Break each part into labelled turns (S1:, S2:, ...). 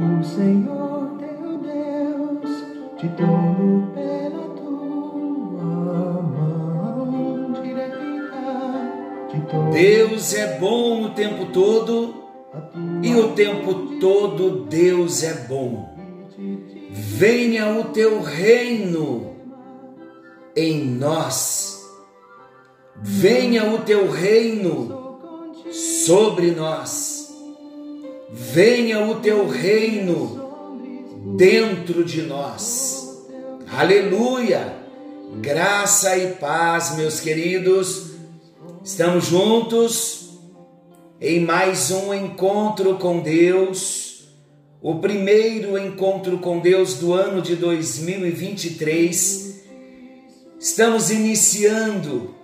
S1: O Senhor teu Deus te tomou pela tua mão direita.
S2: Deus é bom o tempo todo e o tempo todo Deus é bom. Venha o teu reino em nós. Venha o teu reino sobre nós. Venha o teu reino dentro de nós. Aleluia! Graça e paz, meus queridos. Estamos juntos em mais um encontro com Deus, o primeiro encontro com Deus do ano de 2023. Estamos iniciando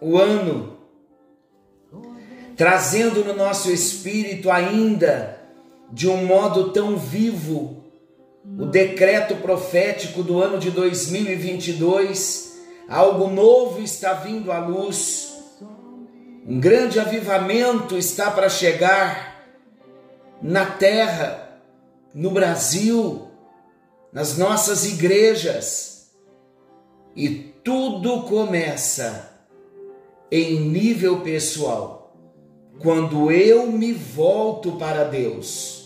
S2: o ano, trazendo no nosso espírito ainda de um modo tão vivo o decreto profético do ano de 2022. Algo novo está vindo à luz. Um grande avivamento está para chegar na terra, no Brasil, nas nossas igrejas. E tudo começa em nível pessoal, quando eu me volto para Deus,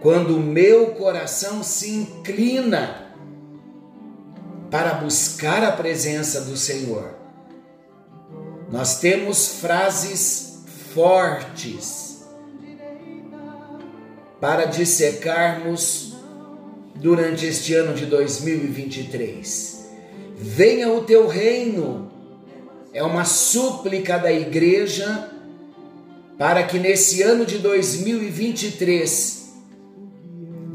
S2: quando o meu coração se inclina para buscar a presença do Senhor. Nós temos frases fortes para dissecarmos durante este ano de 2023. Venha o teu reino, é uma súplica da igreja para que nesse ano de 2023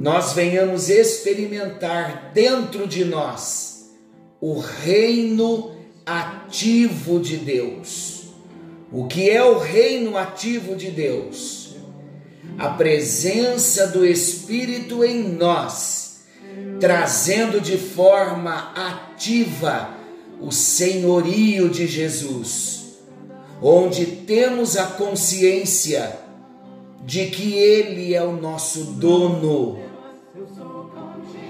S2: nós venhamos experimentar dentro de nós o reino ativo de Deus. O que é o reino ativo de Deus? A presença do Espírito em nós, trazendo de forma ativa o senhorio de Jesus, onde temos a consciência de que Ele é o nosso dono,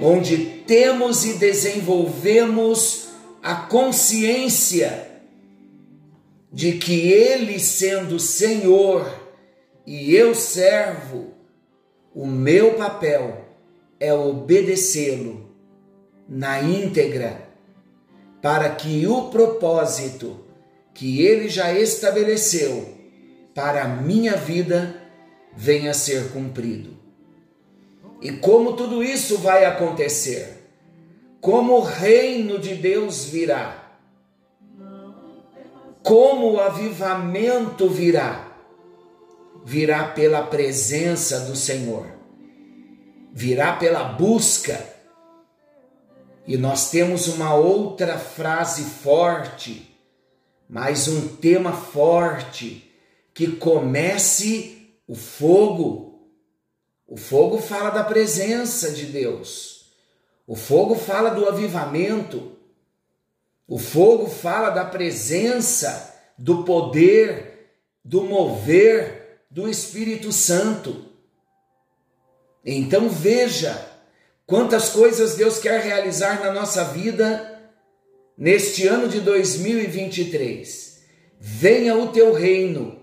S2: onde temos e desenvolvemos a consciência de que Ele, sendo Senhor e eu servo, o meu papel é obedecê-lo na íntegra, para que o propósito que Ele já estabeleceu para a minha vida venha a ser cumprido. E como tudo isso vai acontecer? como o reino de Deus virá, como o avivamento virá, virá pela presença do Senhor, virá pela busca. E nós temos uma outra frase forte, mais um tema forte, que comece o fogo. O fogo fala da presença de Deus. O fogo fala do avivamento. O fogo fala da presença, do poder, do mover do Espírito Santo. Então veja quantas coisas Deus quer realizar na nossa vida neste ano de 2023. Venha o teu reino.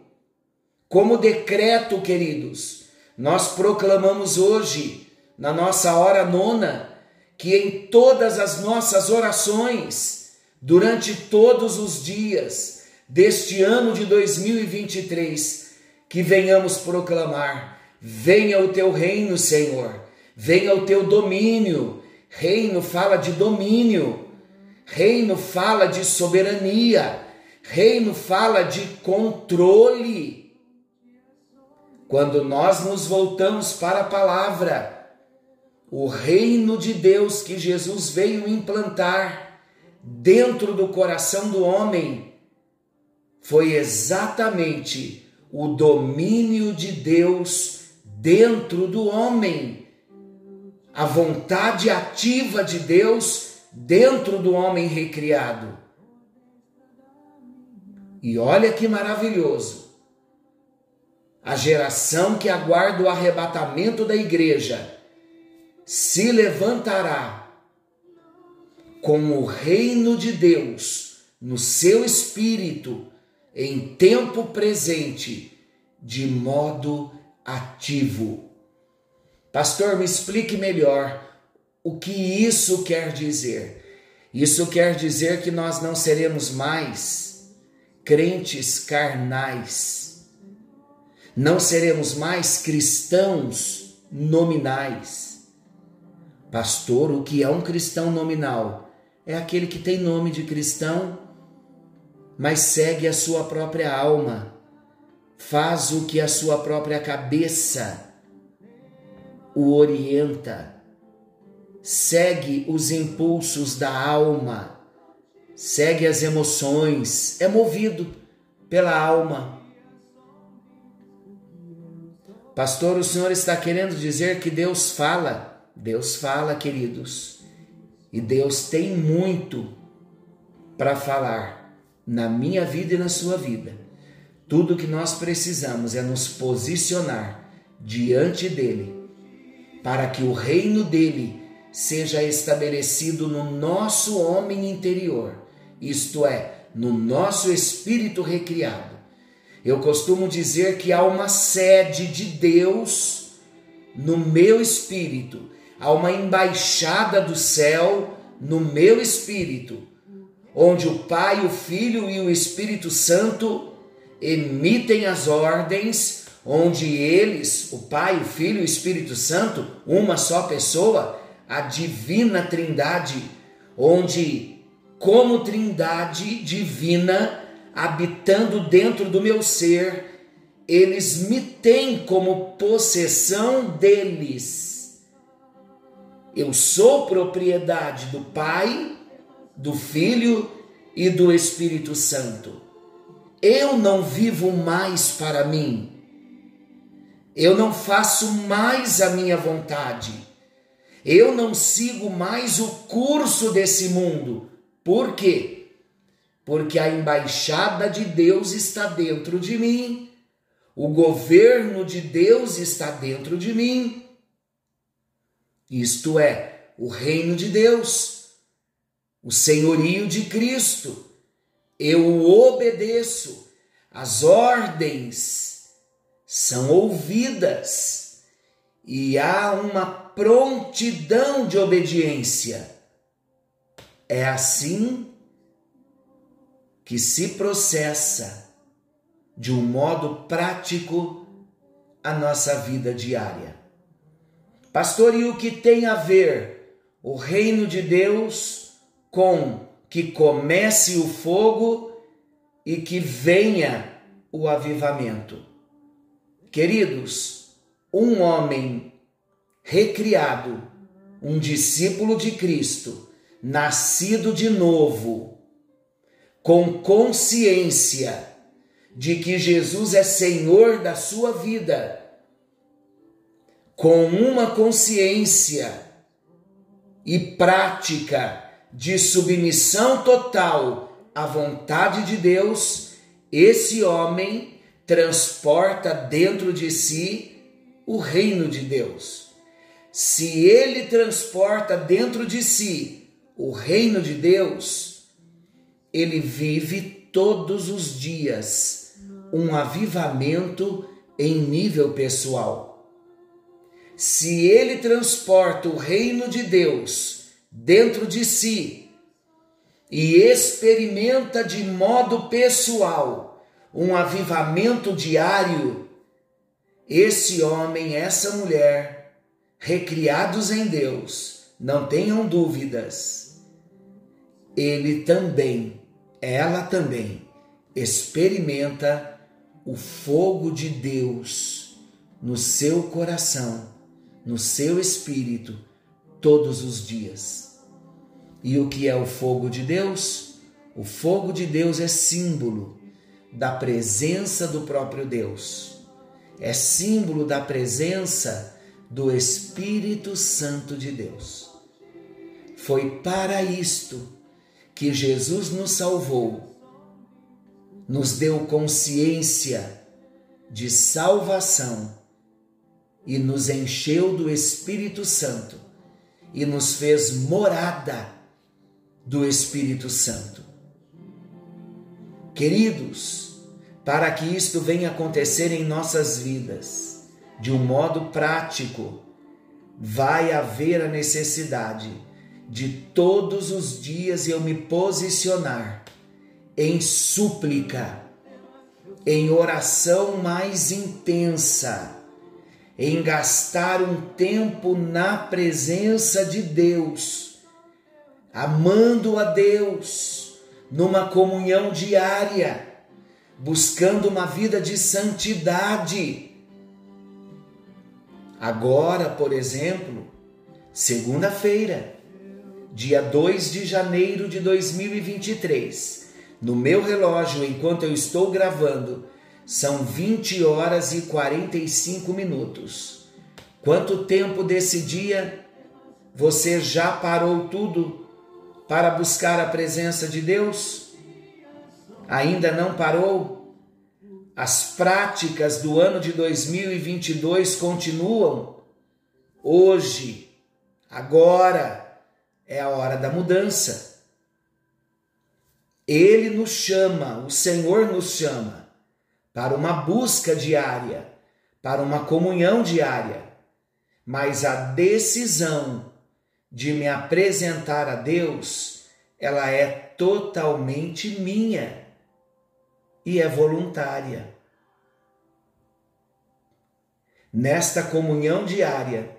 S2: Como decreto, queridos, nós proclamamos hoje, na nossa hora nona, que em todas as nossas orações, durante todos os dias deste ano de 2023, que venhamos proclamar: venha o teu reino, Senhor, venha o teu domínio. Reino fala de domínio, reino fala de soberania, reino fala de controle. Quando nós nos voltamos para a palavra, o reino de Deus que Jesus veio implantar dentro do coração do homem foi exatamente o domínio de Deus dentro do homem, a vontade ativa de Deus dentro do homem recriado. E olha que maravilhoso. A geração que aguarda o arrebatamento da igreja, se levantará com o reino de Deus no seu espírito em tempo presente, de modo ativo. Pastor, me explique melhor o que isso quer dizer. Isso quer dizer que nós não seremos mais crentes carnais, não seremos mais cristãos nominais. Pastor, o que é um cristão nominal? É aquele que tem nome de cristão, mas segue a sua própria alma, faz o que a sua própria cabeça o orienta, segue os impulsos da alma, segue as emoções, é movido pela alma. Pastor, o senhor está querendo dizer que Deus fala? Deus fala, queridos, e Deus tem muito para falar na minha vida e na sua vida. Tudo que nós precisamos é nos posicionar diante dele para que o reino dele seja estabelecido no nosso homem interior, isto é, no nosso espírito recriado. Eu costumo dizer que há uma sede de Deus no meu espírito, há uma embaixada do céu no meu espírito, onde o Pai, o Filho e o Espírito Santo emitem as ordens onde eles, o Pai, o Filho e o Espírito Santo, uma só pessoa, a divina Trindade, onde, como Trindade divina, habitando dentro do meu ser, eles me têm como possessão deles. Eu sou propriedade do Pai, do Filho e do Espírito Santo. Eu não vivo mais para mim eu não faço mais a minha vontade. Eu não sigo mais o curso desse mundo. Por quê? Porque a embaixada de Deus está dentro de mim. O governo de Deus está dentro de mim. Isto é, o reino de Deus, o senhorio de Cristo. Eu obedeço, as ordens são ouvidas e há uma prontidão de obediência. É assim que se processa de um modo prático a nossa vida diária. Pastor, e o que tem a ver o reino de Deus com que comece o fogo e que venha o avivamento? Queridos, um homem recriado, um discípulo de Cristo, nascido de novo, com consciência de que Jesus é Senhor da sua vida, com uma consciência e prática de submissão total à vontade de Deus, esse homem transporta dentro de si o reino de Deus. Se ele transporta dentro de si o reino de Deus, ele vive todos os dias um avivamento em nível pessoal. Se ele transporta o reino de Deus dentro de si e experimenta de modo pessoal um avivamento diário, esse homem, essa mulher, recriados em Deus, não tenham dúvidas, ele também, ela também, experimenta o fogo de Deus no seu coração, no seu espírito, todos os dias. E o que é o fogo de Deus? O fogo de Deus é símbolo da presença do próprio Deus. É símbolo da presença do Espírito Santo de Deus. Foi para isto que Jesus nos salvou, nos deu consciência de salvação e nos encheu do Espírito Santo e nos fez morada do Espírito Santo. Queridos, para que isto venha acontecer em nossas vidas de um modo prático, vai haver a necessidade de todos os dias eu me posicionar em súplica, em oração mais intensa, em gastar um tempo na presença de Deus, amando a Deus, numa comunhão diária, buscando uma vida de santidade. Agora, por exemplo, segunda-feira, dia 2 de janeiro de 2023. No meu relógio, enquanto eu estou gravando, são 20 horas e 45 minutos. Quanto tempo desse dia você já parou tudo para buscar a presença de Deus? Ainda não parou? As práticas do ano de 2022 continuam? Hoje, agora, é a hora da mudança. Ele nos chama, o Senhor nos chama para uma busca diária, para uma comunhão diária. Mas a decisão de me apresentar a Deus, ela é totalmente minha e é voluntária. Nesta comunhão diária,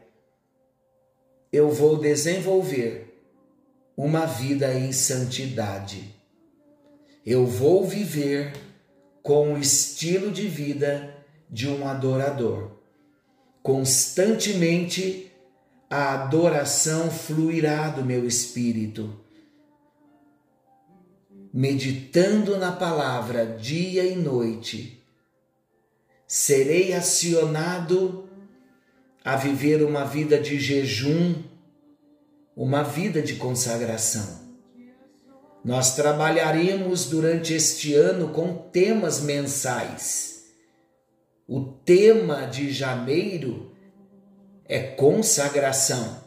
S2: eu vou desenvolver uma vida em santidade. Eu vou viver com o estilo de vida de um adorador. Constantemente a adoração fluirá do meu espírito. Meditando na palavra dia e noite, serei acionado a viver uma vida de jejum uma vida de consagração. Nós trabalharemos durante este ano com temas mensais. O tema de janeiro é consagração.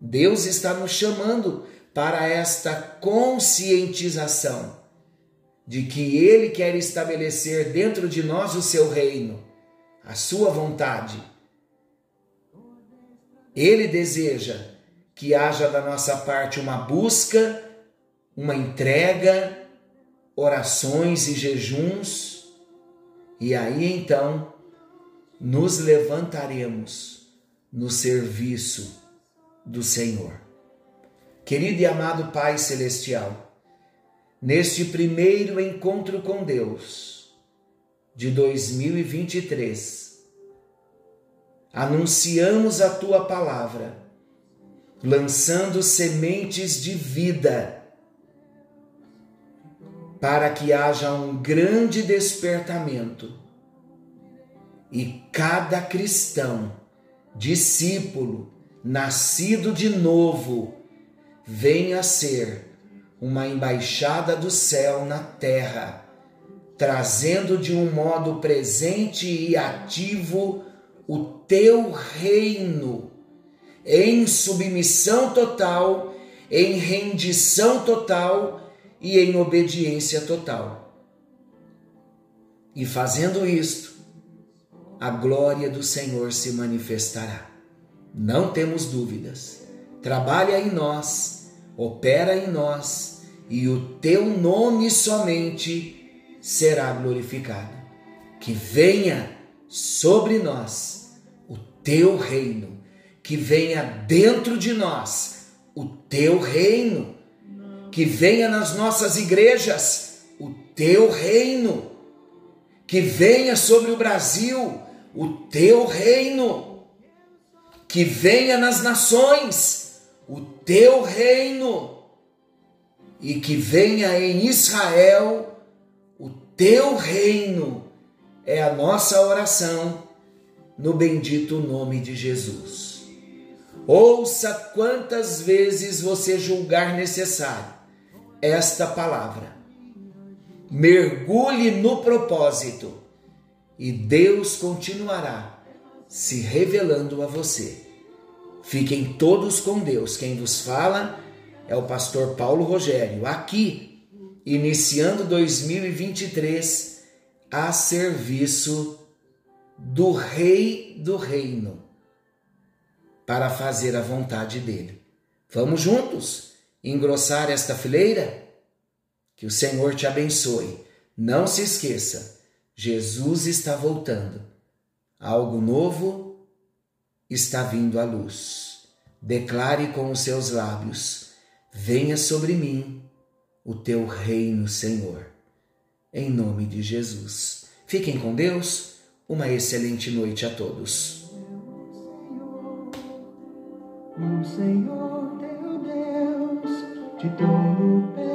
S2: Deus está nos chamando para esta conscientização de que Ele quer estabelecer dentro de nós o seu reino, a sua vontade. Ele deseja que haja da nossa parte uma busca, uma entrega, orações e jejuns, e aí então nos levantaremos no serviço do Senhor. Querido e amado Pai Celestial, neste primeiro encontro com Deus de 2023, anunciamos a tua palavra lançando sementes de vida, para que haja um grande despertamento. E cada cristão, discípulo, nascido de novo, venha ser uma embaixada do céu na terra, trazendo de um modo presente e ativo o teu reino em submissão total, em rendição total e em obediência total. E fazendo isto, a glória do Senhor se manifestará. Não temos dúvidas. Trabalha em nós, opera em nós, e o teu nome somente será glorificado. Que venha sobre nós o teu reino que venha dentro de nós o teu reino, que venha nas nossas igrejas o teu reino, que venha sobre o Brasil o teu reino, que venha nas nações o teu reino, e que venha em Israel o teu reino, é a nossa oração no bendito nome de Jesus. Ouça quantas vezes você julgar necessário esta palavra. Mergulhe no propósito e Deus continuará se revelando a você. Fiquem todos com Deus. Quem vos fala é o pastor Paulo Rogério, aqui, iniciando 2023 a serviço do Rei do Reino, para fazer a vontade dele. Vamos juntos engrossar esta fileira? Que o Senhor te abençoe. Não se esqueça, Jesus está voltando. Algo novo está vindo à luz. Declare com os seus lábios: Venha sobre mim o teu reino, Senhor. Em nome de Jesus. Fiquem com Deus. Uma excelente noite a todos.
S1: O Senhor teu Deus te tomo pé